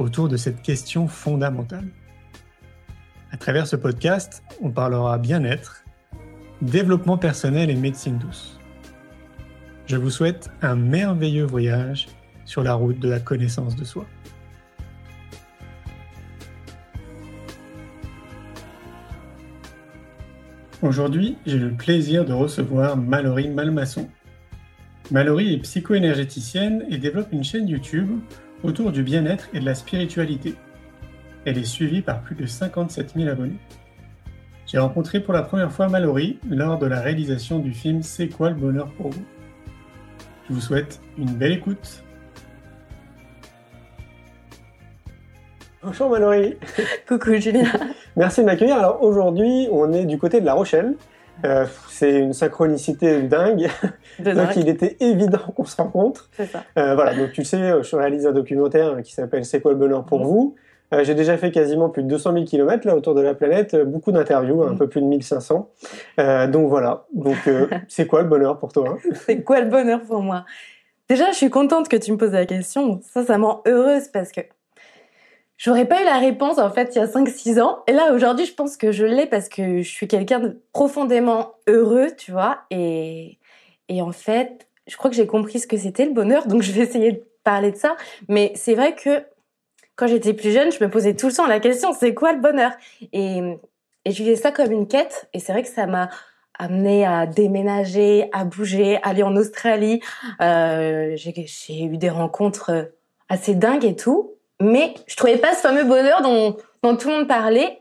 autour de cette question fondamentale. À travers ce podcast, on parlera bien-être, développement personnel et médecine douce. Je vous souhaite un merveilleux voyage sur la route de la connaissance de soi. Aujourd'hui, j'ai le plaisir de recevoir Mallory Malmasson. Mallory est psycho-énergéticienne et développe une chaîne YouTube autour du bien-être et de la spiritualité. Elle est suivie par plus de 57 000 abonnés. J'ai rencontré pour la première fois Mallory lors de la réalisation du film C'est quoi le bonheur pour vous? Je vous souhaite une belle écoute. Bonjour Mallory. Coucou Julien. Merci de m'accueillir. Alors aujourd'hui, on est du côté de La Rochelle. Euh, c'est une synchronicité dingue. donc il était évident qu'on se rencontre. Ça. Euh, voilà, donc tu sais, je réalise un documentaire qui s'appelle C'est quoi le bonheur pour vous? Euh, J'ai déjà fait quasiment plus de 200 000 km là autour de la planète, beaucoup d'interviews, un peu plus de 1500. donc voilà, donc c'est quoi le bonheur pour toi? C'est quoi le bonheur pour moi? Déjà, je suis contente que tu me poses la question. Ça, ça me rend heureuse parce que J'aurais pas eu la réponse en fait il y a 5-6 ans. Et là aujourd'hui, je pense que je l'ai parce que je suis quelqu'un de profondément heureux, tu vois. Et, et en fait, je crois que j'ai compris ce que c'était le bonheur, donc je vais essayer de parler de ça. Mais c'est vrai que quand j'étais plus jeune, je me posais tout le temps la question c'est quoi le bonheur? Et, et je vivais ça comme une quête. Et c'est vrai que ça m'a amené à déménager, à bouger, aller en Australie. Euh, j'ai eu des rencontres assez dingues et tout mais je trouvais pas ce fameux bonheur dont, dont tout le monde parlait.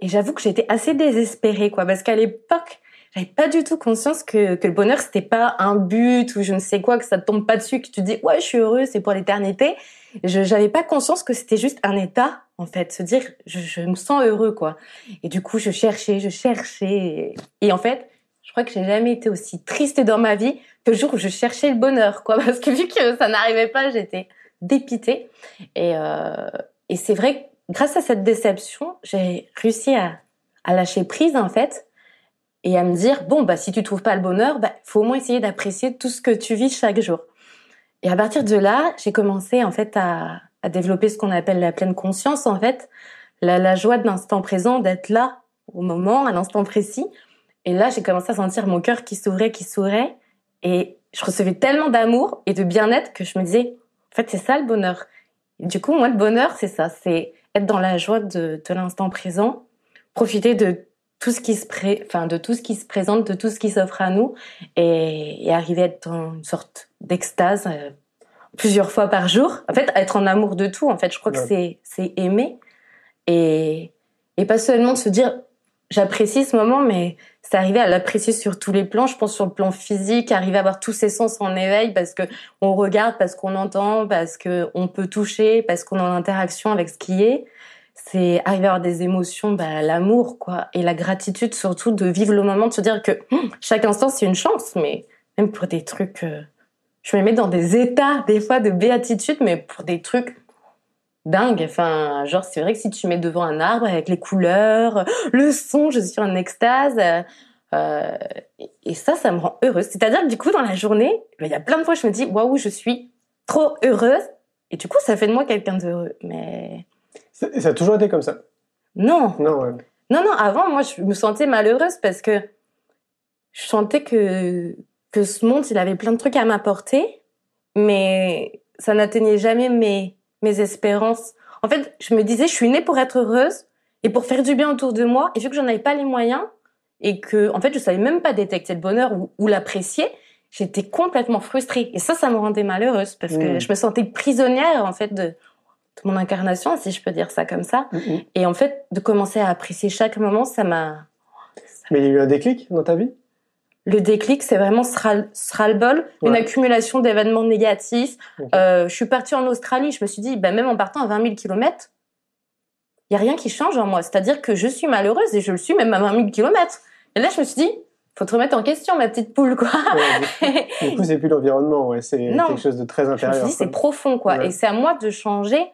Et j'avoue que j'étais assez désespérée, quoi, parce qu'à l'époque, j'avais pas du tout conscience que, que le bonheur c'était pas un but ou je ne sais quoi, que ça te tombe pas dessus, que tu dis ouais je suis heureux, c'est pour l'éternité. Je j'avais pas conscience que c'était juste un état en fait, se dire je, je, me sens heureux quoi. Et du coup je cherchais, je cherchais et, en fait je crois que j'ai jamais été aussi triste dans ma vie que le jour où je cherchais le bonheur quoi, parce que vu que ça n'arrivait pas, j'étais dépité. Et, euh, et c'est vrai, grâce à cette déception, j'ai réussi à, à lâcher prise en fait et à me dire bon bah si tu trouves pas le bonheur, bah faut au moins essayer d'apprécier tout ce que tu vis chaque jour. Et à partir de là, j'ai commencé en fait à, à développer ce qu'on appelle la pleine conscience en fait, la, la joie de l'instant présent, d'être là au moment, à l'instant précis. Et là, j'ai commencé à sentir mon cœur qui s'ouvrait, qui s'ouvrait, et je recevais tellement d'amour et de bien-être que je me disais fait, c'est ça le bonheur. du coup, moi, le bonheur, c'est ça, c'est être dans la joie de, de l'instant présent, profiter de tout ce qui se pré... enfin de tout ce qui se présente, de tout ce qui s'offre à nous, et, et, arriver à être dans une sorte d'extase euh, plusieurs fois par jour. En fait, être en amour de tout. En fait, je crois que c'est c'est aimer et et pas seulement se dire j'apprécie ce moment, mais c'est arriver à l'apprécier sur tous les plans. Je pense sur le plan physique, arriver à avoir tous ses sens en éveil parce que on regarde, parce qu'on entend, parce que on peut toucher, parce qu'on est en interaction avec ce qui est. C'est arriver à avoir des émotions, bah, l'amour, quoi, et la gratitude surtout de vivre le moment, de se dire que hum, chaque instant c'est une chance, mais même pour des trucs, euh, je me mets dans des états des fois de béatitude, mais pour des trucs dingue. Enfin, genre, c'est vrai que si tu mets devant un arbre avec les couleurs, le son, je suis en extase. Euh, et ça, ça me rend heureuse. C'est-à-dire que du coup, dans la journée, il y a plein de fois, je me dis, waouh, je suis trop heureuse. Et du coup, ça fait de moi quelqu'un d'heureux. Mais. Ça, ça, a toujours été comme ça? Non. Non, ouais. Non, non, avant, moi, je me sentais malheureuse parce que je sentais que, que ce monde, il avait plein de trucs à m'apporter, mais ça n'atteignait jamais mes, mes espérances. En fait, je me disais, je suis née pour être heureuse et pour faire du bien autour de moi. Et vu que j'en avais pas les moyens et que, en fait, je savais même pas détecter le bonheur ou, l'apprécier, j'étais complètement frustrée. Et ça, ça me rendait malheureuse parce que mmh. je me sentais prisonnière, en fait, de, mon incarnation, si je peux dire ça comme ça. Mmh, mmh. Et en fait, de commencer à apprécier chaque moment, ça m'a... Mais il y a eu un déclic dans ta vie? Le déclic, c'est vraiment ce ras-le-bol, une accumulation d'événements négatifs. Euh, je suis partie en Australie, je me suis dit, bah, même en partant à 20 000 kilomètres, il y a rien qui change en moi. C'est-à-dire que je suis malheureuse et je le suis même à 20 000 kilomètres. Et là, je me suis dit, faut te remettre en question, ma petite poule, quoi. Ouais, du coup, c'est plus l'environnement, ouais, c'est quelque chose de très intérieur. Je me suis dit, c'est profond, quoi. Ouais. Et c'est à moi de changer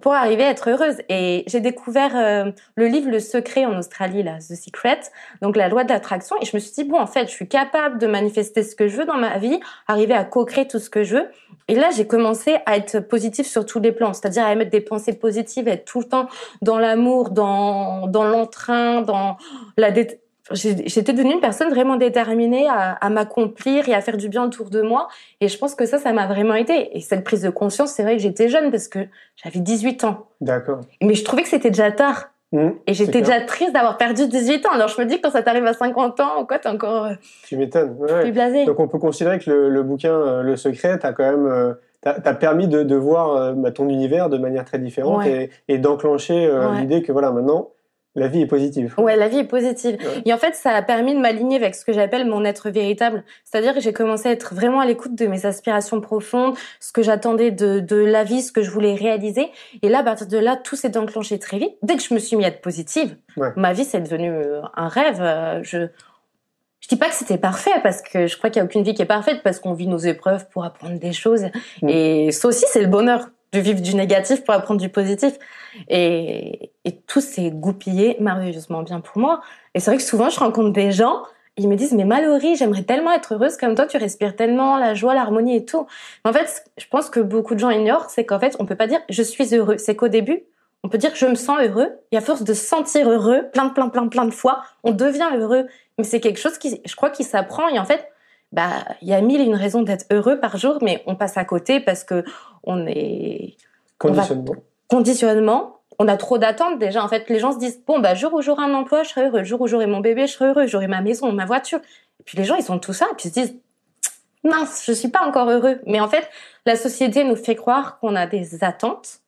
pour arriver à être heureuse. Et j'ai découvert euh, le livre Le Secret en Australie, là, The Secret, donc la loi de l'attraction. Et je me suis dit, bon, en fait, je suis capable de manifester ce que je veux dans ma vie, arriver à co-créer tout ce que je veux. Et là, j'ai commencé à être positive sur tous les plans, c'est-à-dire à émettre des pensées positives, être tout le temps dans l'amour, dans, dans l'entrain, dans la dé j'étais devenue une personne vraiment déterminée à, à m'accomplir et à faire du bien autour de moi. Et je pense que ça, ça m'a vraiment aidé. Et cette prise de conscience, c'est vrai que j'étais jeune parce que j'avais 18 ans. D'accord. Mais je trouvais que c'était déjà tard. Mmh, Et j'étais déjà triste d'avoir perdu 18 ans. Alors je me dis que quand ça t'arrive à 50 ans ou quoi, t'es encore euh, Tu m'étonnes. Ouais, plus blasé. Donc on peut considérer que le, le bouquin euh, Le Secret t'a quand même euh, t'a t'a permis de, de voir euh, bah, ton univers de manière très différente Ouais. et, et d'enclencher Ouais. l'idée que voilà maintenant la vie est positive. Ouais, la vie est positive. Ouais. Et en fait, ça a permis de m'aligner avec ce que j'appelle mon être véritable. C'est-à-dire que j'ai commencé à être vraiment à l'écoute de mes aspirations profondes, ce que j'attendais de, de la vie, ce que je voulais réaliser. Et là, à partir de là, tout s'est enclenché très vite. Dès que je me suis mis à être positive, Ouais. ma vie, c'est devenu euh, un rêve. Euh, Je, je dis pas que c'était parfait parce que je crois qu'il y a aucune vie qui est parfaite parce qu'on vit nos épreuves pour apprendre des choses. Mm. Et ça aussi, c'est le bonheur de vivre du négatif pour apprendre du positif. Et, et tout s'est goupillé merveilleusement bien pour moi. Et c'est vrai que souvent, je rencontre des gens, ils me disent, mais Mallory, j'aimerais tellement être heureuse comme toi, tu respires tellement la joie, l'harmonie et tout. Mais en fait, je pense que beaucoup de gens ignorent, c'est qu'en fait, on peut pas dire, je suis heureux. C'est qu'au début, on peut dire, je me sens heureux. Et à force de se sentir heureux, plein, plein, plein, plein de fois, on devient heureux. Mais c'est quelque chose qui, je crois, qui s'apprend. Et en fait, bah, il y a mille et une raisons d'être heureux par jour, mais on passe à côté parce que on est, Conditionnement. conditionnement. On a trop d'attentes déjà. En fait, les gens se disent bon bah jour où j'aurai un emploi, je serai heureux. Jour où j'aurai mon bébé, je serai heureux. J'aurai ma maison, ma voiture. Et puis les gens, ils ont tout ça, et puis ils se disent mince, je suis pas encore heureux. Mais en fait, la société nous fait croire qu'on a des attentes.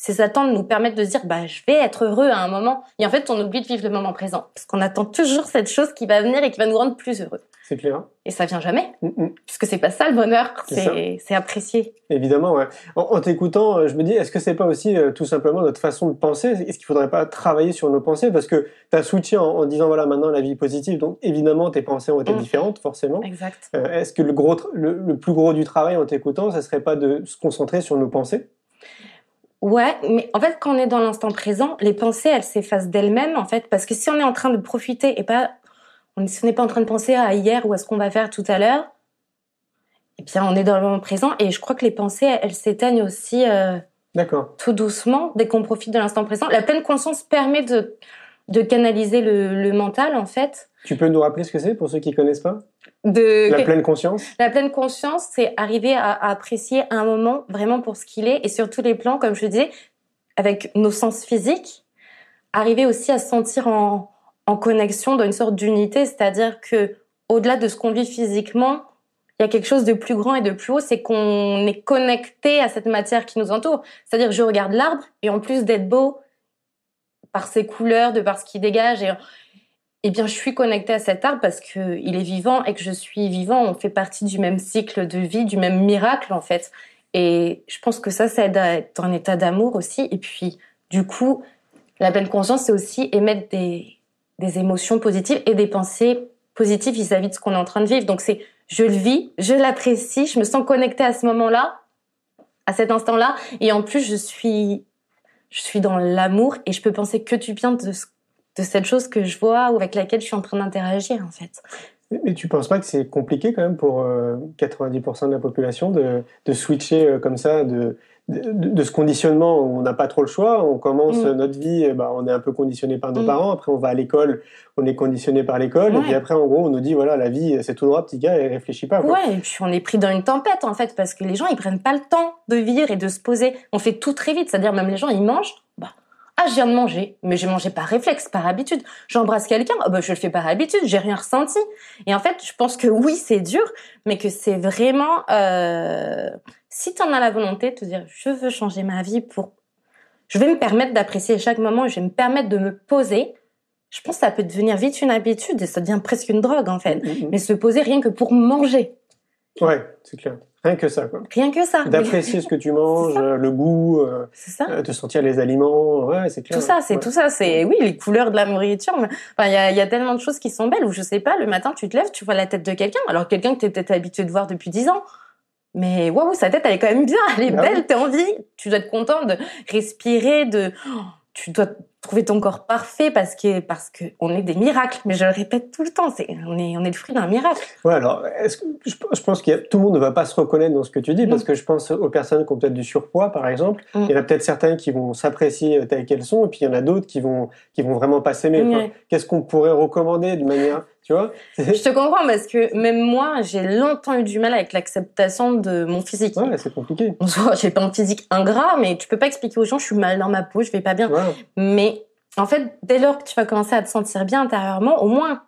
Ces attentes nous permettent de se dire bah je vais être heureux à un moment. Et en fait, on oublie de vivre le moment présent parce qu'on attend toujours cette chose qui va venir et qui va nous rendre plus heureux. C'est clair. Et ça vient jamais, Mm, mm. puisque c'est pas ça le bonheur. C'est. C'est apprécié. Évidemment, ouais. En, en t'écoutant, euh, je me dis, est-ce que c'est pas aussi euh, tout simplement notre façon de penser? Est-ce qu'il faudrait pas travailler sur nos pensées? Parce que tu as switché en, en disant, voilà, maintenant la vie est positive, donc évidemment tes pensées ont été Mm. différentes, forcément. Exact. Euh, est-ce que le, gros, le, le plus gros du travail en t'écoutant, ça serait pas de se concentrer sur nos pensées? Ouais, mais en fait, quand on est dans l'instant présent, les pensées, elles s'effacent d'elles-mêmes, en fait, parce que si on est en train de profiter et pas, on, si on n'est pas en train de penser à hier ou à ce qu'on va faire tout à l'heure, eh bien, on est dans le moment présent et je crois que les pensées, elles, elles s'éteignent aussi euh, D'accord. tout doucement dès qu'on profite de l'instant présent. La pleine conscience permet de, de canaliser le, le mental, en fait. Tu peux nous rappeler ce que c'est pour ceux qui connaissent pas? De, La pleine conscience? La pleine conscience, c'est arriver à, à apprécier un moment vraiment pour ce qu'il est et sur tous les plans, comme je disais, avec nos sens physiques, arriver aussi à se sentir en, en connexion dans une sorte d'unité, c'est-à-dire que au-delà de ce qu'on vit physiquement, il y a quelque chose de plus grand et de plus haut, c'est qu'on est connecté à cette matière qui nous entoure. C'est-à-dire que je regarde l'arbre et en plus d'être beau par ses couleurs, de par ce qu'il dégage, et, eh bien je suis connectée à cet arbre parce que il est vivant et que je suis vivant. On fait partie du même cycle de vie, du même miracle en fait. Et je pense que ça, ça aide à être un état d'amour aussi. Et puis, du coup, la pleine conscience, c'est aussi émettre des, des émotions positives et des pensées positives vis-à-vis de ce qu'on est en train de vivre. Donc c'est, je le vis, je l'apprécie, je me sens connectée à ce moment-là, à cet instant-là, et en plus je suis, je suis dans l'amour et je peux penser que du bien de, ce- de cette chose que je vois ou avec laquelle je suis en train d'interagir en fait. Mais tu penses pas que c'est compliqué quand même pour euh, 90% de la population de, de switcher euh, comme ça de, de, ce conditionnement où on n'a pas trop le choix, on commence Mm. notre vie, ben, on est un peu conditionné par nos Mm. parents, après on va à l'école, on est conditionné par l'école, et puis après en gros on nous dit voilà la vie c'est tout droit petit gars et réfléchis pas. quoi. Ouais, et puis on est pris dans une tempête en fait parce que les gens ils prennent pas le temps de vivre et de se poser. On fait tout très vite, c'est-à-dire même les gens ils mangent, bah ah je viens de manger, mais j'ai mangé par réflexe, par habitude. J'embrasse quelqu'un, ah bah je le fais par habitude, j'ai rien ressenti. Et en fait, je pense que oui c'est dur, mais que c'est vraiment euh, si t'en as la volonté de te dire je veux changer ma vie pour, je vais me permettre d'apprécier chaque moment, je vais me permettre de me poser. Je pense que ça peut devenir vite une habitude et ça devient presque une drogue en fait Mm, mm. mais se poser rien que pour manger. Ouais, c'est clair. Rien que ça, quoi. Rien que ça. D'apprécier ce que tu manges, euh, le goût, euh, C'est ça. euh, de sentir les aliments. Ouais, c'est clair. Tout ça, c'est Ouais. tout ça. C'est oui, les couleurs de la nourriture. mais- Enfin, il y a, il y a tellement de choses qui sont belles. Ou je sais pas, le matin, tu te lèves, tu vois la tête de quelqu'un. Alors quelqu'un que t'es peut-être habitué de voir depuis 10 ans. Mais waouh, sa tête, elle est quand même bien. Elle est Ah belle. oui. T'as envie. Tu dois être content de respirer, de. oh, Tu dois trouver ton corps parfait parce que parce que on est des miracles. Mais je le répète tout le temps. C'est on est on est le fruit d'un miracle. Ouais, alors, est-ce que je, je pense que tout le monde ne va pas se reconnaître dans ce que tu dis, parce que je pense aux personnes qui ont peut-être du surpoids, par exemple. Mm. Il y en a peut-être certains qui vont s'apprécier telles qu'elles sont, et puis il y en a d'autres qui vont qui vont vraiment pas s'aimer. Qu'est-ce qu'on pourrait recommander de manière, tu vois C'est- Je te comprends parce que même moi, j'ai longtemps eu du mal avec l'acceptation de mon physique. Ouais, c'est compliqué. J'ai pas un physique ingrat, mais tu peux pas expliquer aux gens, je suis mal dans ma peau, je vais pas bien. Ouais. Mais en fait, dès lors que tu vas commencer à te sentir bien intérieurement, au moins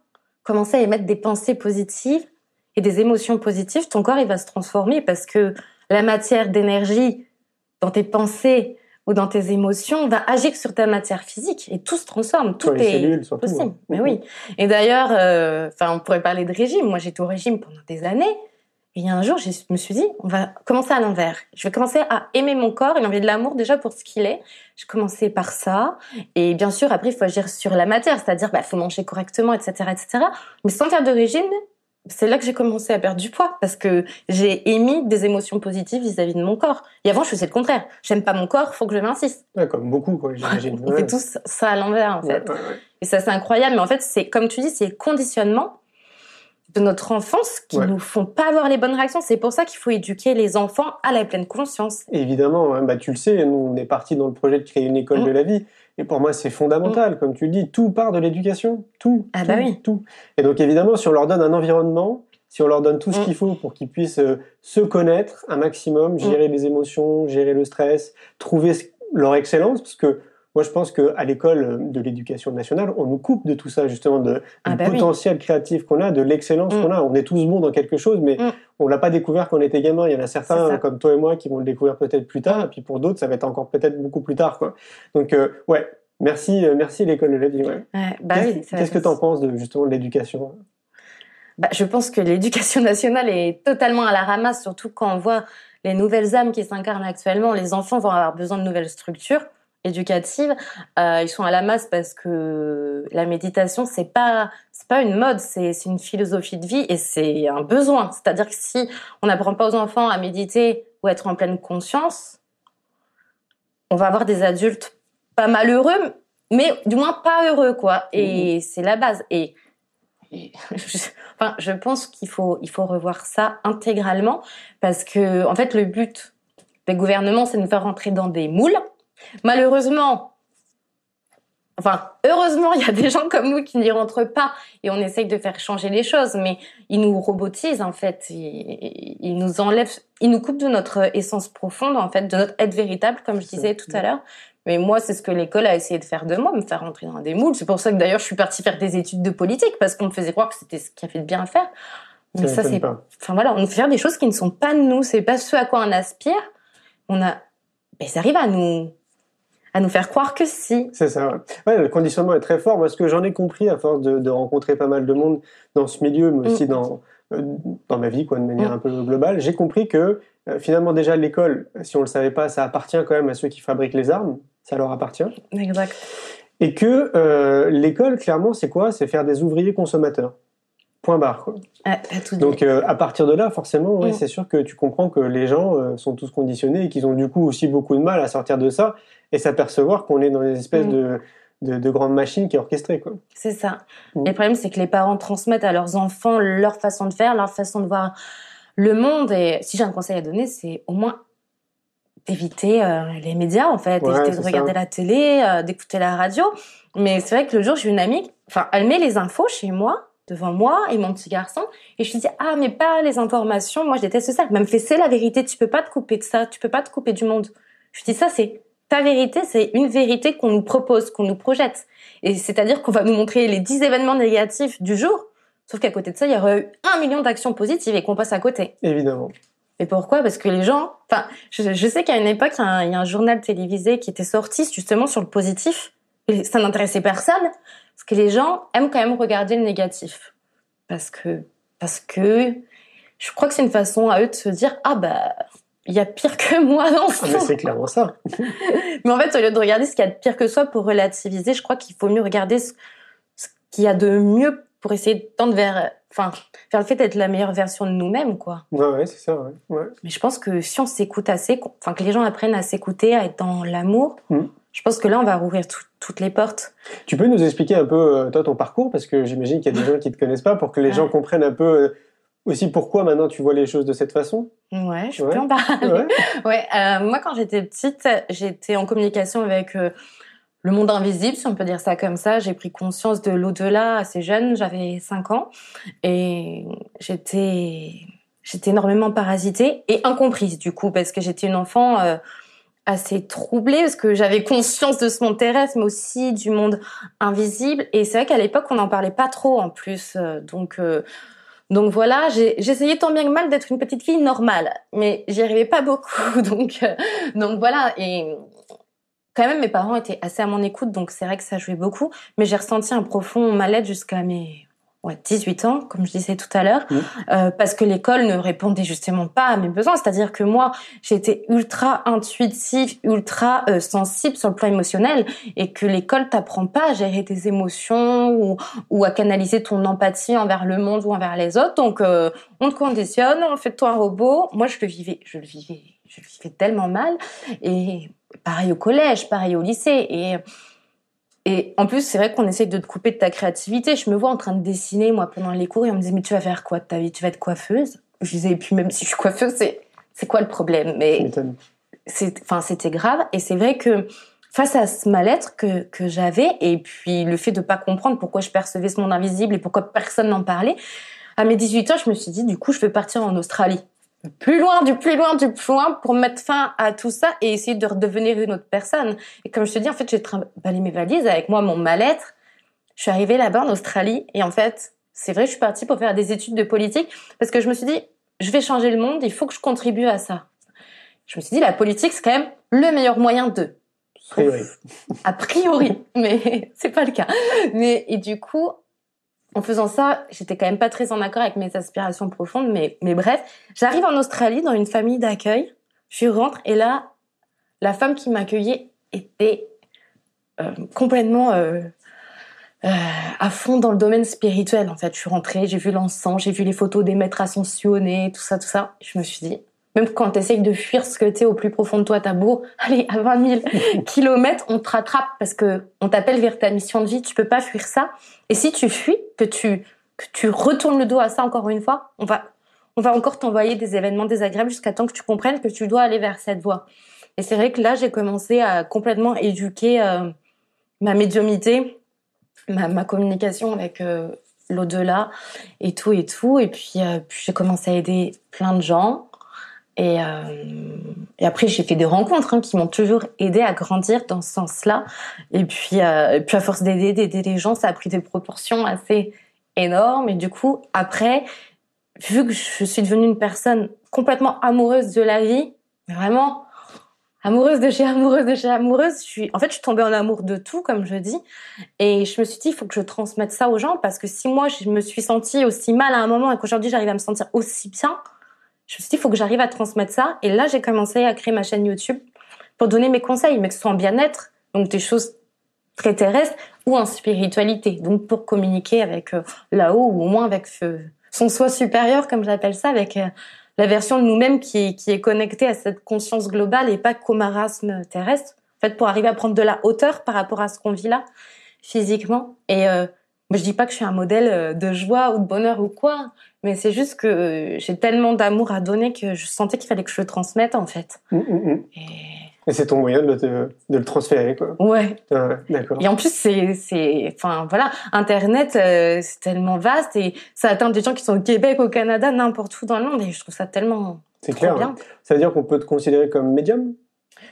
commencer à émettre des pensées positives et des émotions positives, ton corps il va se transformer parce que la matière d'énergie dans tes pensées ou dans tes émotions va agir sur ta matière physique et tout se transforme, tout Sur les est cellules, surtout. possible. ouais. Mais oui. Et d'ailleurs, euh, enfin, on pourrait parler de régime. Moi, j'étais au régime pendant des années. Et il y a un jour, je me suis dit, on va commencer à l'envers. Je vais commencer à aimer mon corps et envie de l'amour déjà pour ce qu'il est. Je commençais par ça. Et bien sûr, après, il faut agir sur la matière, c'est-à-dire, bah, faut manger correctement, etc., etc. Mais sans faire de régime, c'est là que j'ai commencé à perdre du poids parce que j'ai émis des émotions positives vis-à-vis de mon corps. Et avant, je faisais le contraire. J'aime pas mon corps, faut que je minsiste. Ouais, comme beaucoup, quoi, j'imagine. On fait tous ça à l'envers, en fait. Ouais, ouais, ouais. Et ça, c'est incroyable. Mais en fait, c'est, comme tu dis, c'est le conditionnement de notre enfance qui nous font pas avoir les bonnes réactions. C'est pour ça qu'il faut éduquer les enfants à la pleine conscience. Évidemment, hein, bah, tu le sais, nous, on est parti dans le projet de créer une école Mm. de la vie. Et pour moi, c'est fondamental. Comme tu le dis, tout part de l'éducation. Tout. Ah tout, bah oui. tout. Et donc, évidemment, si on leur donne un environnement, si on leur donne tout ce Mm. qu'il faut pour qu'ils puissent euh, se connaître un maximum, gérer les émotions, gérer le stress, trouver leur excellence, parce que moi, je pense qu'à l'école euh, de l'éducation nationale, on nous coupe de tout ça, justement, de, Ah du bah oui. potentiel créatif qu'on a, de l'excellence Mm. qu'on a. On est tous bons dans quelque chose, mais Mm. on l'a pas découvert quand on était gamin. Il y en a certains, comme toi et moi, qui vont le découvrir peut-être plus tard, et puis pour d'autres, ça va être encore peut-être beaucoup plus tard, quoi. Donc, euh, ouais, merci, euh, merci l'école de la vie. Ouais. Ouais, bah Qu'est-ce oui. ça- qu'est-ce que tu en penses de justement de l'éducation? Bah, je pense que l'éducation nationale est totalement à la ramasse, surtout quand on voit les nouvelles âmes qui s'incarnent actuellement. Les enfants vont avoir besoin de nouvelles structures éducatives. Euh, ils sont à la masse parce que la méditation, c'est pas c'est pas une mode, c'est une philosophie de vie et c'est un besoin. C'est-à-dire que si on n'apprend pas aux enfants à méditer ou être en pleine conscience, on va avoir des adultes pas malheureux, mais du moins pas heureux, quoi. Et c'est la base. Et, et je, enfin, je pense qu'il faut, il faut revoir ça intégralement parce que, en fait, le but des gouvernements, c'est de nous faire rentrer dans des moules. Malheureusement, enfin, heureusement, il y a des gens comme nous qui n'y rentrent pas et on essaye de faire changer les choses, mais ils nous robotisent, en fait. Ils, ils nous enlèvent, ils nous coupent de notre essence profonde, en fait, de notre être véritable, comme je disais tout à l'heure. Mais moi, c'est ce que l'école a essayé de faire de moi, me faire rentrer dans des moules. C'est pour ça que d'ailleurs, je suis partie faire des études de politique, parce qu'on me faisait croire que c'était ce qu'il y avait de bien à faire. Mais ça, c'est pas. enfin voilà, on nous fait faire des choses qui ne sont pas de nous, c'est pas ce à quoi on aspire. On a, mais ça arrive à nous, à nous faire croire que si. C'est ça. Ouais. Ouais, le conditionnement est très fort. Moi, ce que j'en ai compris à force de, de rencontrer pas mal de monde dans ce milieu, mais aussi Mm. dans euh, dans ma vie, quoi, de manière Mm. un peu globale, j'ai compris que euh, finalement déjà l'école, si on le savait pas, ça appartient quand même à ceux qui fabriquent les armes. Ça leur appartient. Exact. Et que euh, l'école, clairement, c'est quoi? C'est faire des ouvriers consommateurs. Point barre. Quoi. Ah, tout. Donc euh, à partir de là, forcément, ouais, Mm. c'est sûr que tu comprends que les gens euh, sont tous conditionnés et qu'ils ont du coup aussi beaucoup de mal à sortir de ça et s'apercevoir qu'on est dans des espèces Mm. de, de, de grandes machines qui est orchestrées. Quoi. C'est ça. Mm. Et le problème, c'est que les parents transmettent à leurs enfants leur façon de faire, leur façon de voir le monde. Et si j'ai un conseil à donner, c'est au moins d'éviter euh, les médias, en fait, Ouais, d'éviter de regarder la télé, euh, d'écouter la radio. Mais c'est vrai que le jour, j'ai une amie, enfin, elle met les infos chez moi, devant moi et mon petit garçon, et je lui dis, ah, mais pas les informations, moi, je déteste ça. Elle me fait, c'est la vérité, tu peux pas te couper de ça, tu peux pas te couper du monde. Je dis, ça, c'est ta vérité, c'est une vérité qu'on nous propose, qu'on nous projette. Et c'est-à-dire qu'on va nous montrer les 10 événements négatifs du jour, sauf qu'à côté de ça, il y aurait eu un million d'actions positives et qu'on passe à côté. Évidemment. Et pourquoi? Parce que les gens... Enfin, je, je sais qu'à une époque, il y, a un, il y a un journal télévisé qui était sorti justement sur le positif. Et ça n'intéressait personne. Parce que les gens aiment quand même regarder le négatif. Parce que... Parce que... je crois que c'est une façon à eux de se dire ah bah il y a pire que moi dans ce Ah, mais c'est clairement ça. Mais en fait, au lieu de regarder ce qu'il y a de pire que soi pour relativiser, je crois qu'il faut mieux regarder ce, ce qu'il y a de mieux pour essayer de tendre vers, enfin, vers le fait d'être la meilleure version de nous-mêmes, quoi. Ouais, ouais, c'est ça, ouais. ouais. Mais je pense que si on s'écoute assez, enfin, que les gens apprennent à s'écouter, à être dans l'amour, Mm. je pense que là, on va rouvrir tout- toutes les portes. Tu peux nous expliquer un peu, euh, toi, ton parcours, parce que j'imagine qu'il y a des gens qui te connaissent pas, pour que les gens comprennent un peu euh, aussi pourquoi maintenant tu vois les choses de cette façon? Ouais, je Ouais. peux en parler. Ouais. Ouais, euh, moi quand j'étais petite, j'étais en communication avec euh, le monde invisible, si on peut dire ça comme ça. J'ai pris conscience de l'au-delà assez jeune, j'avais 5 ans, et j'étais j'étais énormément parasitée et incomprise du coup, parce que j'étais une enfant euh, assez troublée, parce que j'avais conscience de ce monde terrestre, mais aussi du monde invisible. Et c'est vrai qu'à l'époque, on n'en parlait pas trop en plus, donc... donc voilà, j'essayais tant bien que mal d'être une petite fille normale, mais j'y arrivais pas beaucoup. Donc, euh, donc voilà. Et quand même, mes parents étaient assez à mon écoute, donc c'est vrai que ça jouait beaucoup. Mais j'ai ressenti un profond mal-être jusqu'à mes ouais, 18 ans, comme je disais tout à l'heure, Mhm. euh, parce que l'école ne répondait justement pas à mes besoins. C'est-à-dire que moi, j'étais ultra intuitive, ultra euh, sensible sur le plan émotionnel, et que l'école t'apprend pas à gérer tes émotions ou, ou à canaliser ton empathie envers le monde ou envers les autres. Donc, euh, on te conditionne, on fait de toi un robot. Moi, je le vivais, je le vivais, je le vivais tellement mal. Et pareil au collège, pareil au lycée. Et et en plus, c'est vrai qu'on essaye de te couper de ta créativité. Je me vois en train de dessiner, moi, pendant les cours, et on me disait, mais tu vas faire quoi de ta vie? Tu vas être coiffeuse? Je disais, et puis même si je suis coiffeuse, c'est, c'est quoi le problème? Mais m'étonnes. c'est, enfin, c'était grave. Et c'est vrai que face à ce mal-être que, que j'avais, et puis le fait de pas comprendre pourquoi je percevais ce monde invisible et pourquoi personne n'en parlait, à mes 18 ans, je me suis dit, du coup, je veux partir en Australie. Plus loin, du plus loin, du plus loin, pour mettre fin à tout ça et essayer de redevenir une autre personne. Et comme je te dis, en fait, j'ai trimballé mes valises avec moi, mon mal-être. Je suis arrivée là-bas en Australie et en fait, c'est vrai, je suis partie pour faire des études de politique parce que je me suis dit, je vais changer le monde, il faut que je contribue à ça. Je me suis dit, la politique, c'est quand même le meilleur moyen de. A priori. A priori, mais c'est pas le cas. Mais et du coup, en faisant ça, j'étais quand même pas très en accord avec mes aspirations profondes. Mais mais bref, j'arrive en Australie dans une famille d'accueil. Je rentre et là, la femme qui m'accueillait était euh, complètement euh, euh, à fond dans le domaine spirituel. En fait, je suis rentrée, j'ai vu l'encens, j'ai vu les photos des maîtres ascensionnés, tout ça, tout ça. Je me suis dit, même quand tu essayes de fuir ce que t'es au plus profond de toi, t'as beau aller à 20 000 kilomètres, on te rattrape parce que on t'appelle vers ta mission de vie. Tu peux pas fuir ça. Et si tu fuis, que tu que tu retournes le dos à ça encore une fois, on va on va encore t'envoyer des événements désagréables jusqu'à temps que tu comprennes que tu dois aller vers cette voie. Et c'est vrai que là, j'ai commencé à complètement éduquer euh, ma médiumité, ma, ma communication avec euh, l'au-delà et tout et tout. Et puis, euh, puis j'ai commencé à aider plein de gens. Et, euh, et après, j'ai fait des rencontres hein, qui m'ont toujours aidé à grandir dans ce sens-là. Et puis, euh, et puis à force d'aider, d'aider les gens, ça a pris des proportions assez énormes. Et du coup, après, vu que je suis devenue une personne complètement amoureuse de la vie, vraiment amoureuse de chez amoureuse de chez amoureuse, je suis, en fait, je suis tombée en amour de tout, comme je dis. Et je me suis dit, il faut que je transmette ça aux gens parce que si moi, je me suis sentie aussi mal à un moment et qu'aujourd'hui, j'arrive à me sentir aussi bien, je me suis dit, il faut que j'arrive à transmettre ça. Et là, j'ai commencé à créer ma chaîne YouTube pour donner mes conseils, mais que ce soit en bien-être, donc des choses très terrestres, ou en spiritualité, donc pour communiquer avec euh, là-haut, ou au moins avec euh, son soi supérieur, comme j'appelle ça, avec euh, la version de nous-mêmes qui, qui est connectée à cette conscience globale et pas qu'au marasme terrestre. En fait, pour arriver à prendre de la hauteur par rapport à ce qu'on vit là, physiquement. Et moi, je dis pas que je suis un modèle euh, de joie ou de bonheur ou quoi, mais c'est juste que euh, j'ai tellement d'amour à donner que je sentais qu'il fallait que je le transmette, en fait. Hum, hum, hum. Et... Et c'est ton moyen de le, de, de le transférer, quoi. Ouais, Ouais, D'accord. Et en plus, c'est, c'est, enfin voilà, Internet, euh, c'est tellement vaste et ça atteint des gens qui sont au Québec, au Canada, n'importe où dans le monde. Et je trouve ça tellement C'est clair. bien. ouais. Ça veut dire qu'on peut te considérer comme médium?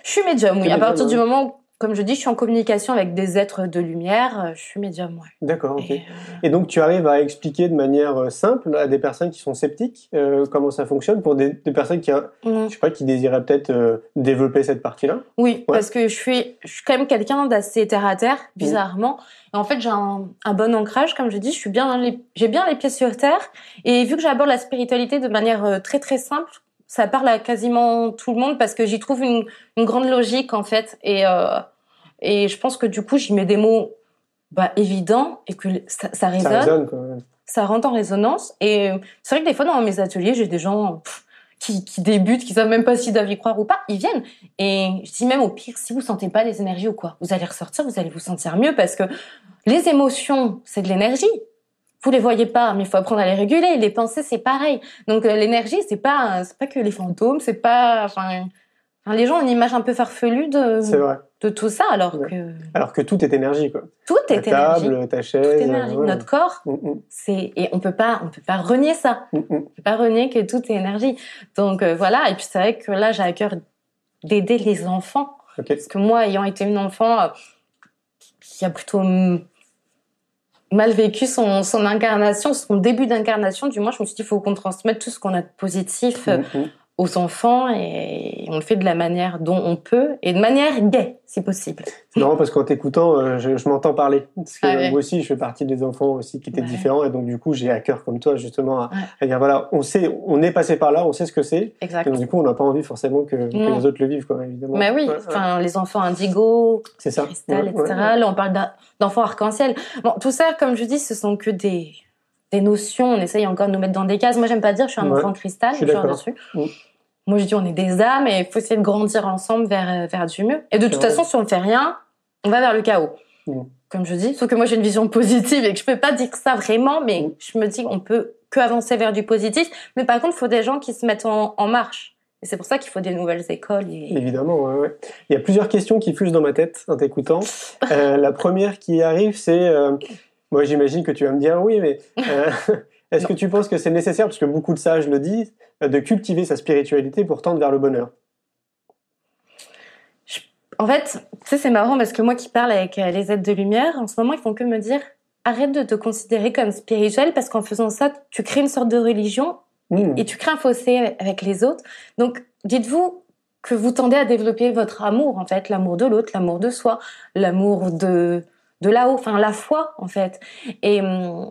Je suis médium, oui. À partir du moment comme je dis, je suis en communication avec des êtres de lumière. euh, Je suis médium, ouais. D'accord, ok. Et, Et, euh, donc tu arrives à expliquer de manière euh, simple à des personnes qui sont sceptiques euh, comment ça fonctionne pour des, des personnes qui, euh, je sais pas, qui désiraient peut-être euh, développer cette partie-là? Oui, parce que je suis, je suis quand même quelqu'un d'assez terre à terre, bizarrement. Et en fait, j'ai un, un bon ancrage, comme je dis. Je suis bien, dans les, j'ai bien les pieds sur terre. Et vu que j'aborde la spiritualité de manière euh, très très simple, ça parle à quasiment tout le monde parce que j'y trouve une, une grande logique en fait. Et euh, et je pense que du coup, j'y mets des mots bah, évidents et que ça, ça résonne Ça résonne, quoi. ça rentre en résonance. Et c'est vrai que des fois, dans mes ateliers, j'ai des gens pff, qui, qui débutent, qui savent même pas s'ils doivent y croire ou pas. Ils viennent. Et je dis même au pire, si vous sentez pas les énergies ou quoi, vous allez ressortir, vous allez vous sentir mieux parce que les émotions, c'est de l'énergie. Vous les voyez pas, mais il faut apprendre à les réguler. Les pensées, c'est pareil. Donc euh, l'énergie, c'est pas, c'est pas que les fantômes, c'est pas, enfin, les gens ont une image un peu farfelue de, vrai. de tout ça, alors Ouais. que Alors que tout est énergie, quoi. tout Ta est énergie. table, ta Tout chaise. est énergie. ouais. Notre corps, Mm, mm, c'est et on peut pas, on peut pas renier ça. mm, mm. On peut pas renier que tout est énergie. Donc euh, voilà. Et puis c'est vrai que là, j'ai à cœur d'aider les enfants Ok. parce que moi, ayant été une enfant euh, qui a plutôt mal vécu son, son incarnation, son début d'incarnation, du moins, je me suis dit, il faut qu'on transmette tout ce qu'on a de positif euh, mm. Aux enfants et on le fait de la manière dont on peut et de manière gaie, si possible. C'est marrant parce qu'en t'écoutant, euh, je, je m'entends parler. Parce que Ah ouais. moi aussi, je fais partie des enfants aussi qui étaient Ouais. différents. Et donc, du coup, j'ai à cœur, comme toi, justement, à, Ouais. à dire, voilà, on sait, on est passé par là, on sait ce que c'est. Et donc, du coup, on n'a pas envie forcément que, que Non. les autres le vivent, quoi, évidemment. Mais oui, enfin, les enfants indigo, c'est ça. cristal, etc. Là, on parle d'enfants arc-en-ciel. Bon, tout ça, comme je dis, ce sont que des, des notions. On essaye encore de nous mettre dans des cases. Moi, j'aime pas dire je suis un enfant cristal, je suis d'accord. dessus. Mm. Moi, je dis on est des âmes et il faut essayer de grandir ensemble vers, euh, vers du mieux. Et de toute façon, si on ne fait rien, on va vers le chaos. Mm. Comme je dis, sauf que moi j'ai une vision positive et que je peux pas dire ça vraiment, mais Mm. je me dis qu'on peut que avancer vers du positif. Mais par contre, il faut des gens qui se mettent en, en marche. Et c'est pour ça qu'il faut des nouvelles écoles. Et... Évidemment, ouais, ouais. Il y a plusieurs questions qui fusent dans ma tête en t'écoutant. Euh, la première qui arrive, c'est, euh, moi j'imagine que tu vas me dire oui, mais euh, est-ce que tu penses que c'est nécessaire, parce que beaucoup de sages le disent, euh, de cultiver sa spiritualité pour tendre vers le bonheur? En fait, tu sais, c'est marrant parce que moi qui parle avec euh, les aides de lumière, en ce moment, ils font que me dire arrête de te considérer comme spirituel parce qu'en faisant ça, tu crées une sorte de religion Hmm. et tu crées un fossé avec les autres. Donc, dites-vous que vous tendez à développer votre amour, en fait, l'amour de l'autre, l'amour de soi, l'amour de, de là-haut, enfin, la foi, en fait. Et, hum,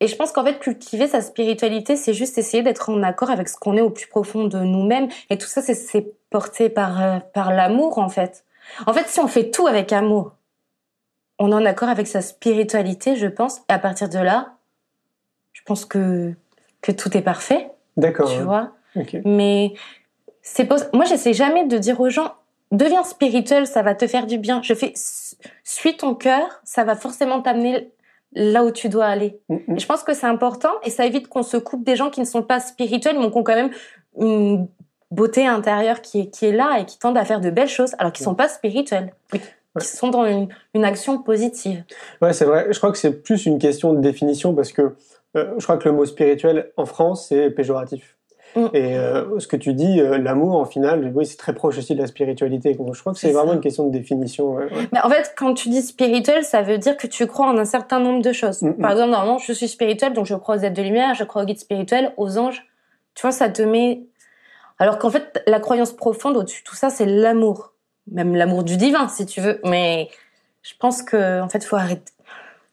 et je pense qu'en fait, cultiver sa spiritualité, c'est juste essayer d'être en accord avec ce qu'on est au plus profond de nous-mêmes. Et tout ça, c'est- porté par, euh, par l'amour, en fait. En fait, si on fait tout avec amour, on est en accord avec sa spiritualité, je pense. Et à partir de là, je pense que, que tout est parfait, D'accord. tu vois? Ok. Mais c'est pas... moi, j'essaie jamais de dire aux gens, deviens spirituel, ça va te faire du bien. Je fais, suis ton cœur, ça va forcément t'amener là où tu dois aller. Hmm. Et je pense que c'est important et ça évite qu'on se coupe des gens qui ne sont pas spirituels, mais qui ont quand même une beauté intérieure qui est, qui est là et qui tendent à faire de belles choses, alors qu'ils sont pas spirituels, qui sont dans une, une action positive. Ouais, c'est vrai. Je crois que c'est plus une question de définition parce que euh, je crois que le mot spirituel en France c'est péjoratif. Mm. Et euh, ce que tu dis, euh, l'amour, en final, oui, c'est très proche aussi de la spiritualité. Donc, je crois que c'est vraiment ça. une question de définition. ouais, ouais. Mais en fait, quand tu dis spirituel, ça veut dire que tu crois en un certain nombre de choses. Mm, mm. Par exemple, normalement, je suis spirituel, donc je crois aux aides de lumière, je crois aux guides spirituels, aux anges. Tu vois, ça te met... Alors qu'en fait, la croyance profonde au-dessus de tout ça, c'est l'amour. Même l'amour du divin, si tu veux. Mais je pense que, en fait, faut arrêter.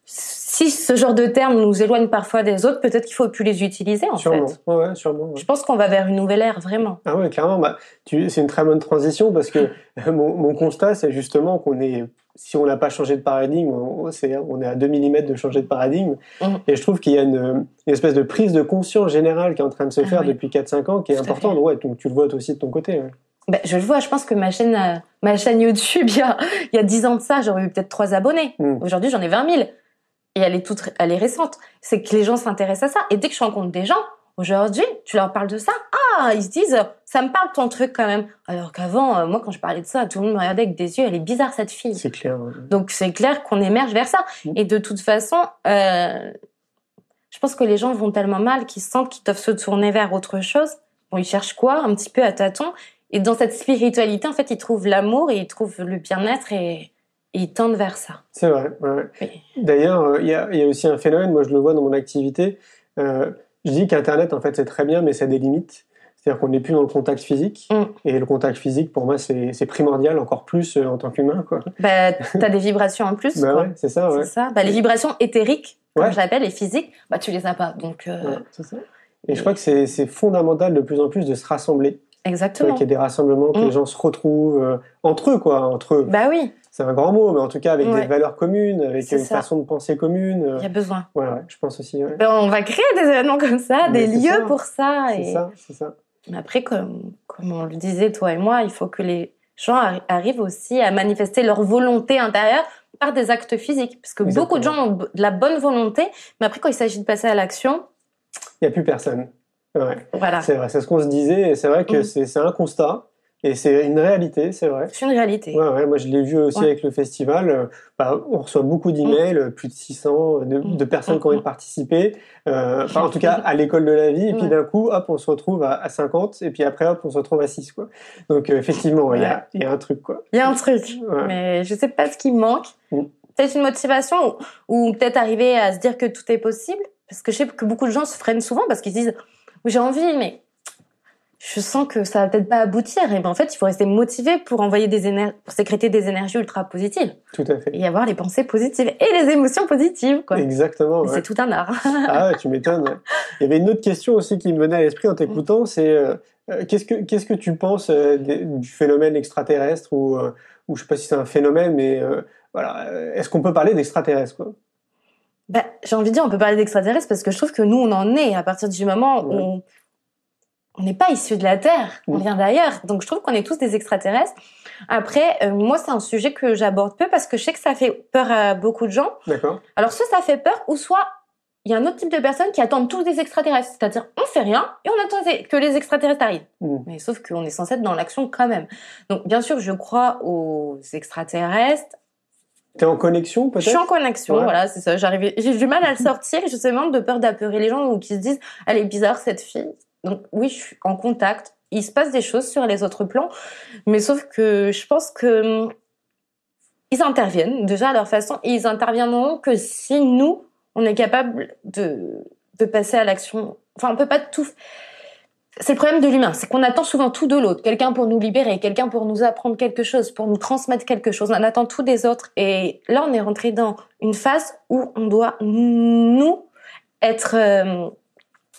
Si ce genre de termes nous éloigne parfois des autres, peut-être qu'il faut plus les utiliser, en Sûrement. fait. Ouais, ouais, sûrement. ouais. Je pense qu'on va vers une nouvelle ère, vraiment. Ah ouais, clairement. Bah, c'est une très bonne transition parce que mon, mon constat, c'est justement qu'on est, si on n'a pas changé de paradigme, on, est à 2 mm de changer de paradigme. Mhm. Et je trouve qu'il y a une, une espèce de prise de conscience générale qui est en train de se Ah faire oui. depuis 4-5 ans, qui est importante. Ouais, donc tu le vois toi aussi de ton côté. Ben, je le vois, je pense que ma chaîne, euh, ma chaîne YouTube, il y a, il y a 10 ans de ça, j'aurais eu peut-être 3 abonnés. Mm. Aujourd'hui, j'en ai 20 000. Et elle est toute, elle est récente. C'est que les gens s'intéressent à ça. Et dès que je rencontre des gens, aujourd'hui, tu leur parles de ça. Ah, ils se disent, ça me parle ton truc quand même. Alors qu'avant, euh, moi, quand je parlais de ça, tout le monde me regardait avec des yeux, elle est bizarre cette fille. C'est clair. ouais. Donc c'est clair qu'on émerge vers ça. Mm. Et de toute façon, euh, je pense que les gens vont tellement mal qu'ils sentent qu'ils doivent se tourner vers autre chose. Bon, ils cherchent quoi? Un petit peu à tâtons. Et dans cette spiritualité, en fait, ils trouvent l'amour et ils trouvent le bien-être et ils tendent vers ça. C'est vrai. ouais, ouais. Oui. D'ailleurs, euh, il y, a, il y a aussi un phénomène, moi je le vois dans mon activité. Euh, je dis qu'Internet, en fait, c'est très bien, mais ça a des limites. C'est-à-dire qu'on n'est plus dans le contact physique. Mm. Et le contact physique, pour moi, c'est primordial, encore plus euh, en tant qu'humain. Bah, t'as des vibrations en plus, Bah ouais, c'est ça, ça. Bah, les vibrations éthériques, comme l'appelle, et physiques, bah, tu les as pas. Donc, ça. Et je crois que c'est fondamental de plus en plus de se rassembler. Exactement. Qu'il y ait des rassemblements, que Mm. les gens se retrouvent euh, entre eux, quoi. Entre eux. Bah oui, C'est un grand mot, mais en tout cas avec Ouais. des valeurs communes, avec une ça. façon de penser commune. euh, il y a besoin. Ouais, ouais, je pense aussi. Ouais. Ben, on va créer des événements comme ça, Mais des lieux ça. pour ça. C'est Et... ça, c'est ça. Mais après, comme, comme on le disait, toi et moi, il faut que les gens arri- arrivent aussi à manifester leur volonté intérieure par des actes physiques. Parce que Exactement. beaucoup de gens ont de la bonne volonté, mais après, quand il s'agit de passer à l'action, Il n'y a plus personne. Ouais. voilà, C'est vrai, c'est ce qu'on se disait, et c'est vrai que Mm. c'est un constat, et c'est une réalité, c'est vrai. c'est une réalité. Ouais, ouais, moi je l'ai vu aussi Ouais. avec le festival. bah, on reçoit beaucoup d'emails, euh, plus de 600 de, Mm. de personnes qui ont envie de participer. Euh, enfin, en tout cas, à l'école de la vie. Et puis d'un coup, hop, on se retrouve à, à 50. Et puis après, hop, on se retrouve à 6. Quoi. Donc euh, effectivement, il y, a, y a un truc. Quoi. Il y a un truc, Ouais. mais je sais pas ce qui manque. Mm. Peut-être une motivation ou, ou peut-être arriver à se dire que tout est possible. Parce que je sais que beaucoup de gens se freinent souvent parce qu'ils se disent oui j'ai envie mais je sens que ça va peut-être pas aboutir. Et ben en fait il faut rester motivé pour envoyer des éner- pour sécréter des énergies ultra positives Tout à fait. et avoir les pensées positives et les émotions positives quoi. Exactement. Ouais. C'est tout un art. Ah ouais, tu m'étonnes. Il y avait une autre question aussi qui me venait à l'esprit en t'écoutant, c'est euh, euh, qu'est-ce que qu'est-ce que tu penses euh, du phénomène extraterrestre ou euh, ou je sais pas si c'est un phénomène, mais voilà, est-ce qu'on peut parler d'extraterrestre quoi? Ben, j'ai envie de dire, on peut parler d'extraterrestres parce que je trouve que nous, on en est à partir du moment où Ouais. on n'est pas issu de la Terre, on vient d'ailleurs. Donc je trouve qu'on est tous des extraterrestres. Après, euh, moi, c'est un sujet que j'aborde peu parce que je sais que ça fait peur à beaucoup de gens. D'accord. Alors soit ça fait peur, ou soit il y a un autre type de personnes qui attendent tous des extraterrestres. C'est-à-dire, on fait rien et on attend que les extraterrestres arrivent. Mm. Mais sauf qu'on est censé être dans l'action quand même. Donc bien sûr, je crois aux extraterrestres. T'es en connexion Je suis peut-être? en connexion, Ouais. voilà, c'est ça. J'arrive, j'ai du mal à le sortir, justement, de peur d'apeurer les gens ou qui se disent, elle est bizarre cette fille. Donc oui, je suis en contact. Il se passe des choses sur les autres plans, mais sauf que je pense que hum, ils interviennent déjà à leur façon et ils interviendront que si nous, on est capable de de passer à l'action. Enfin, on peut pas tout. C'est le problème de l'humain, c'est qu'on attend souvent tout de l'autre. Quelqu'un pour nous libérer, quelqu'un pour nous apprendre quelque chose, pour nous transmettre quelque chose. On attend tout des autres. Et là, on est rentré dans une phase où on doit, nous, être euh,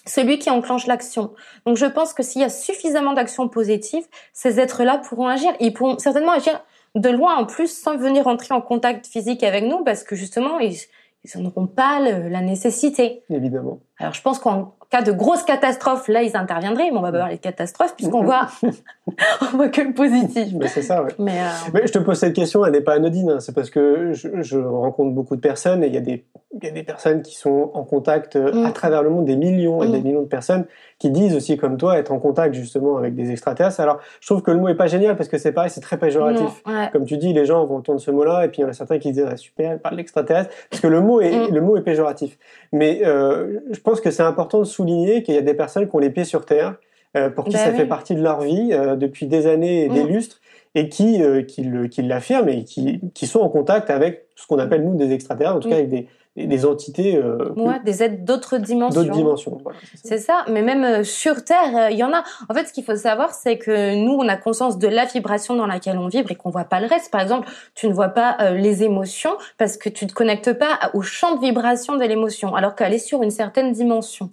celui qui enclenche l'action. Donc, je pense que s'il y a suffisamment d'actions positives, ces êtres-là pourront agir. Ils pourront certainement agir de loin en plus sans venir rentrer en contact physique avec nous parce que justement, ils ils n'en auront pas le- la nécessité. Évidemment. Alors, je pense qu'en cas de grosse catastrophe, là, ils interviendraient, mais on va pas parler de catastrophe puisqu'on voit, on voit que le positif. Mais c'est ça, ouais. Mais, euh, Mais je te pose cette question, elle n'est pas anodine. hein. C'est parce que je, je rencontre beaucoup de personnes et il y, a des, il y a des personnes qui sont en contact euh, Mm. à travers le monde, des millions et Mm. des millions de personnes qui disent aussi comme toi être en contact justement avec des extraterrestres. Alors je trouve que le mot est pas génial parce que c'est pareil, c'est très péjoratif. non, ouais. Comme tu dis, les gens vont entendre ce mot-là et puis il y en a certains qui disent ah, super, elle parle d'extraterrestre parce que le mot est Mm. le mot est péjoratif. Mais euh, je pense que c'est important de souligner qu'il y a des personnes qui ont les pieds sur terre, euh, pour qui Bah ça oui. fait partie de leur vie euh, depuis des années et des Mm. lustres et qui euh, qui le- qui l'affirment et qui qui sont en contact avec ce qu'on appelle nous des extraterrestres, en tout Mm. cas avec des des, entités euh, Ouais, des êtres d'autres dimensions. d'autres dimensions. Voilà, c'est ça. C'est ça, mais même euh, sur Terre, euh, il y en a. En fait, ce qu'il faut savoir, c'est que nous, on a conscience de la vibration dans laquelle on vibre et qu'on voit pas le reste. Par exemple, tu ne vois pas euh, les émotions parce que tu te connectes pas au champ de vibration de l'émotion, alors qu'elle est sur une certaine dimension.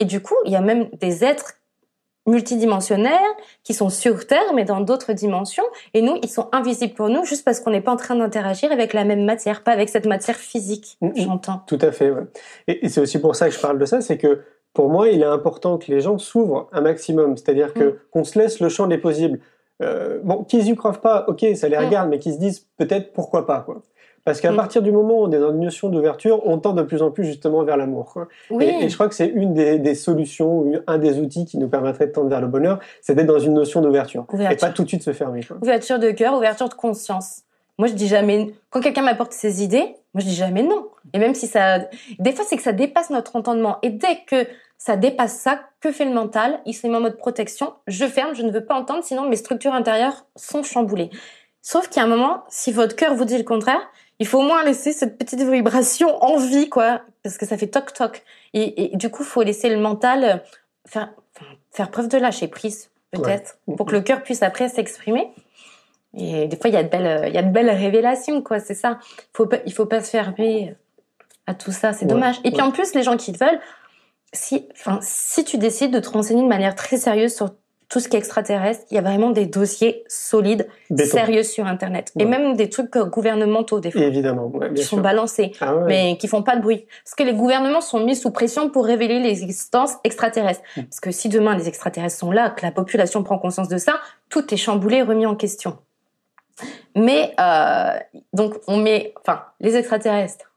Et du coup, il y a même des êtres multidimensionnaires qui sont sur Terre, mais dans d'autres dimensions. Et nous, ils sont invisibles pour nous juste parce qu'on n'est pas en train d'interagir avec la même matière, pas avec cette matière physique, Mhm. j'entends. Tout à fait. ouais. Et, et c'est aussi pour ça que je parle de ça, c'est que pour moi, il est important que les gens s'ouvrent un maximum, c'est-à-dire que Mm. qu'on se laisse le champ des possibles. Euh, bon, qu'ils y croient pas, ok, ça les Mm. regarde, mais qu'ils se disent peut-être pourquoi pas, quoi. Parce qu'à Mm. partir du moment où on est dans une notion d'ouverture, on tend de plus en plus justement vers l'amour. Oui. Et, et je crois que c'est une des, des solutions, un des outils qui nous permettrait de tendre vers le bonheur, c'est d'être dans une notion d'ouverture et pas tout de suite se fermer. Quoi. Ouverture de cœur, ouverture de conscience. Moi, je dis jamais. Quand quelqu'un m'apporte ses idées, moi, je dis jamais non. Et même si ça, des fois, c'est que ça dépasse notre entendement. Et dès que ça dépasse ça. Que fait le mental? Il se met en mode protection. Je ferme, je ne veux pas entendre, sinon mes structures intérieures sont chamboulées. Sauf qu'il y a un moment, si votre cœur vous dit le contraire, il faut au moins laisser cette petite vibration en vie, quoi, parce que ça fait toc toc. Et, et du coup, faut laisser le mental euh, faire, faire preuve de lâcher prise, peut-être, pour que le cœur puisse après s'exprimer. Et des fois, il y a de belles, il y a de belles révélations, quoi. C'est ça. Faut pas, il faut pas se fermer à tout ça. C'est Ouais, dommage. Et puis en plus, les gens qui le veulent, si, enfin, si tu décides de te renseigner de manière très sérieuse sur tout ce qui est extraterrestre, il y a vraiment des dossiers solides, Béton. sérieux sur Internet. Et même des trucs euh, gouvernementaux, des fois, Évidemment, ouais, bien qui sont balancés, Ah ouais. mais qui font pas de bruit. Parce que les gouvernements sont mis sous pression pour révéler les existences extraterrestres. Mm. Parce que si demain les extraterrestres sont là, que la population prend conscience de ça, tout est chamboulé, remis en question. Mais euh, donc on met, enfin, les extraterrestres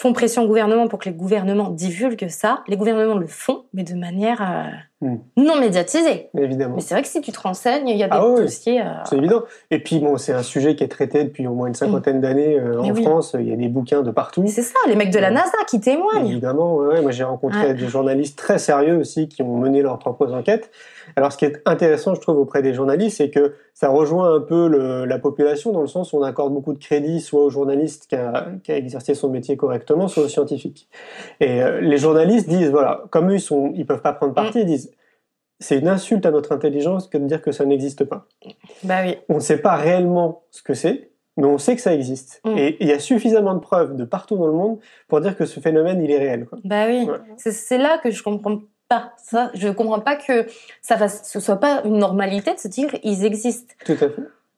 font pression au gouvernement pour que les gouvernements divulguent ça. Les gouvernements le font, mais de manière euh, Mm. non médiatisée. Évidemment. Mais c'est vrai que si tu te renseignes, il y a des Ah oui. dossiers. euh, C'est évident. Et puis bon, c'est un sujet qui est traité depuis au moins une cinquantaine d'années euh, en oui. France. Il y a des bouquins de partout. c'est ça, les mecs de la Ouais. NASA qui témoignent. Évidemment, ouais, ouais. moi j'ai rencontré Ouais. des journalistes très sérieux aussi qui ont mené leurs propres enquêtes. Alors ce qui est intéressant, je trouve, auprès des journalistes, c'est que ça rejoint un peu le- la population dans le sens où on accorde beaucoup de crédit soit au journaliste qui a, qui a exercé son métier correctement, soit aux scientifiques. Et euh, les journalistes disent, voilà, comme eux ils sont, ils peuvent pas prendre parti, ils disent, c'est une insulte à notre intelligence que de dire que ça n'existe pas. Bah oui. On ne sait pas réellement ce que c'est, mais on sait que ça existe. Mm. Et il y a suffisamment de preuves de partout dans le monde pour dire que ce phénomène, il est réel. Quoi. Bah oui, Ouais. c'est c'est là que je comprends pas ça. Je comprends pas que ça va, ce soit pas une normalité de se dire ils existent. Tout à fait.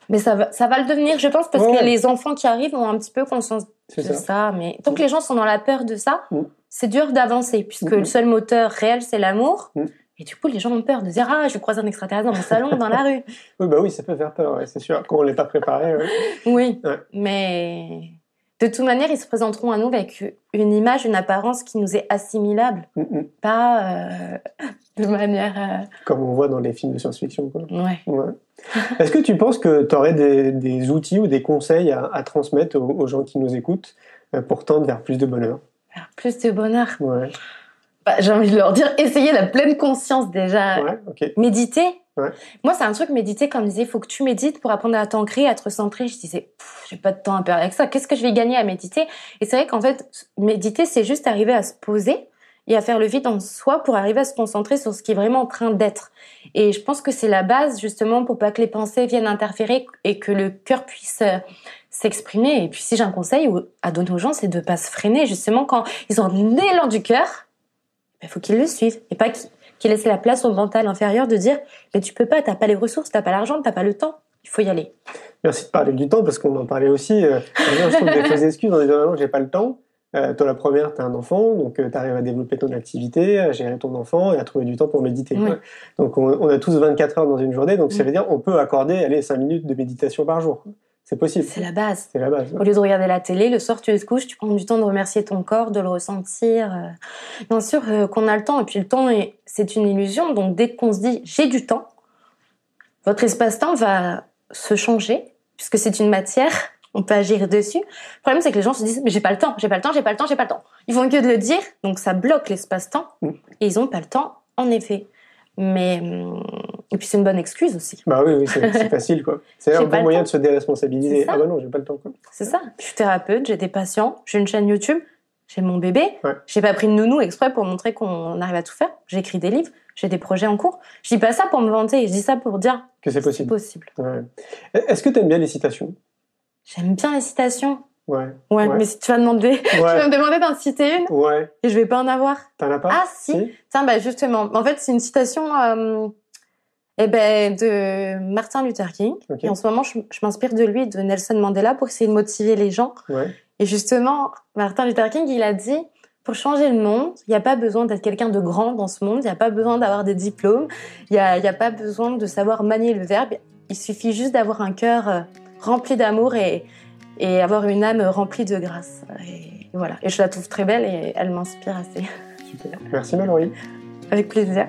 Mais ça va, ça va le devenir, je pense, parce Ouais. que les enfants qui arrivent ont un petit peu conscience de ça. ça. Mais tant que les gens sont dans la peur de ça, Mm. c'est dur d'avancer puisque Mm. le seul moteur réel c'est l'amour. Mm. Et du coup, les gens ont peur de dire ah, je croise un extraterrestre dans mon salon, dans la rue. Oui, bah oui, ça peut faire peur, ouais, c'est sûr. Quand on n'est pas préparé. Oui, Ouais. mais de toute manière, ils se présenteront à nous avec une image, une apparence qui nous est assimilable, Mm, mm. pas euh, de manière. Comme on voit dans les films de science-fiction. Euh, ouais. Ouais. Est-ce que tu penses que tu aurais des, des outils ou des conseils à, à transmettre aux, aux gens qui nous écoutent euh, pour tendre vers plus de bonheur? Faire plus de bonheur. Ouais, Bah, j'ai envie de leur dire, essayez la pleine conscience déjà. ouais, ok. Méditer. Moi, c'est un truc, méditer, comme disait, il faut que tu médites pour apprendre à t'ancrer, à te recentrer. Je disais, j'ai pas de temps à perdre avec ça. Qu'est-ce que je vais gagner à méditer? Et c'est vrai qu'en fait, méditer, c'est juste arriver à se poser et à faire le vide en soi pour arriver à se concentrer sur ce qui est vraiment en train d'être. Et je pense que c'est la base, justement, pour pas que les pensées viennent interférer et que le cœur puisse euh, s'exprimer. Et puis, si j'ai un conseil à donner aux gens, c'est de pas se freiner. Justement, quand ils ont un élan du cœur, il faut qu'ils le suivent et pas qu'ils qu'ils laissent la place au mental inférieur de dire mais tu peux pas, t'as pas les ressources, t'as pas l'argent, t'as pas le temps, il faut y aller. Merci de parler du temps parce qu'on en parlait aussi. Euh, je trouve des fausses excuses en disant non, j'ai pas le temps. Euh, toi, la première, tu as un enfant, donc tu arrives à développer ton activité, à gérer ton enfant et à trouver du temps pour méditer. Oui. Donc, on, on a tous 24 heures dans une journée, donc ça Mm. veut dire on peut accorder allez, 5 minutes de méditation par jour. C'est possible. C'est la base. C'est la base. Au lieu de regarder la télé, le soir tu te couches, tu prends du temps de remercier ton corps, de le ressentir. euh. Bien sûr euh, qu'on a le temps, et puis le temps est- c'est une illusion, donc dès qu'on se dit j'ai du temps, votre espace-temps va se changer, puisque c'est une matière, on peut agir dessus. Le problème c'est que les gens se disent mais j'ai pas le temps, j'ai pas le temps, j'ai pas le temps, j'ai pas le temps. Ils font que de le dire, donc ça bloque l'espace-temps, Mm. et ils ont pas le temps, en effet. Mais hum, et puis c'est une bonne excuse aussi. Bah oui, oui c'est facile. quoi. C'est un bon moyen de se déresponsabiliser. Ah bah non, j'ai pas le temps. Quoi. C'est ça. Je suis thérapeute, j'ai des patients, j'ai une chaîne YouTube, j'ai mon bébé. Ouais. J'ai pas pris de nounou exprès pour montrer qu'on arrive à tout faire. J'écris des livres, j'ai des projets en cours. Je dis pas ça pour me vanter, je dis ça pour dire Que c'est possible. possible. Ouais. Est-ce que tu aimes bien les citations? J'aime bien les citations. Ouais. Ouais, Ouais. mais si tu vas demander, tu vas me demander d'en citer une Ouais. et je vais pas en avoir. T'en as pas? Ah si? Tiens, bah justement, en fait, c'est une citation euh, eh ben, de Martin Luther King. Et en ce moment, je, je m'inspire de lui, de Nelson Mandela, pour essayer de motiver les gens. Ouais. Et justement, Martin Luther King, il a dit, pour changer le monde, il n'y a pas besoin d'être quelqu'un de grand dans ce monde, il n'y a pas besoin d'avoir des diplômes, il n'y a, pas besoin de savoir manier le verbe, il suffit juste d'avoir un cœur euh, rempli d'amour et, et avoir une âme remplie de grâce. Et voilà. Et je la trouve très belle et elle m'inspire assez. Super. Merci Mallory. Avec plaisir.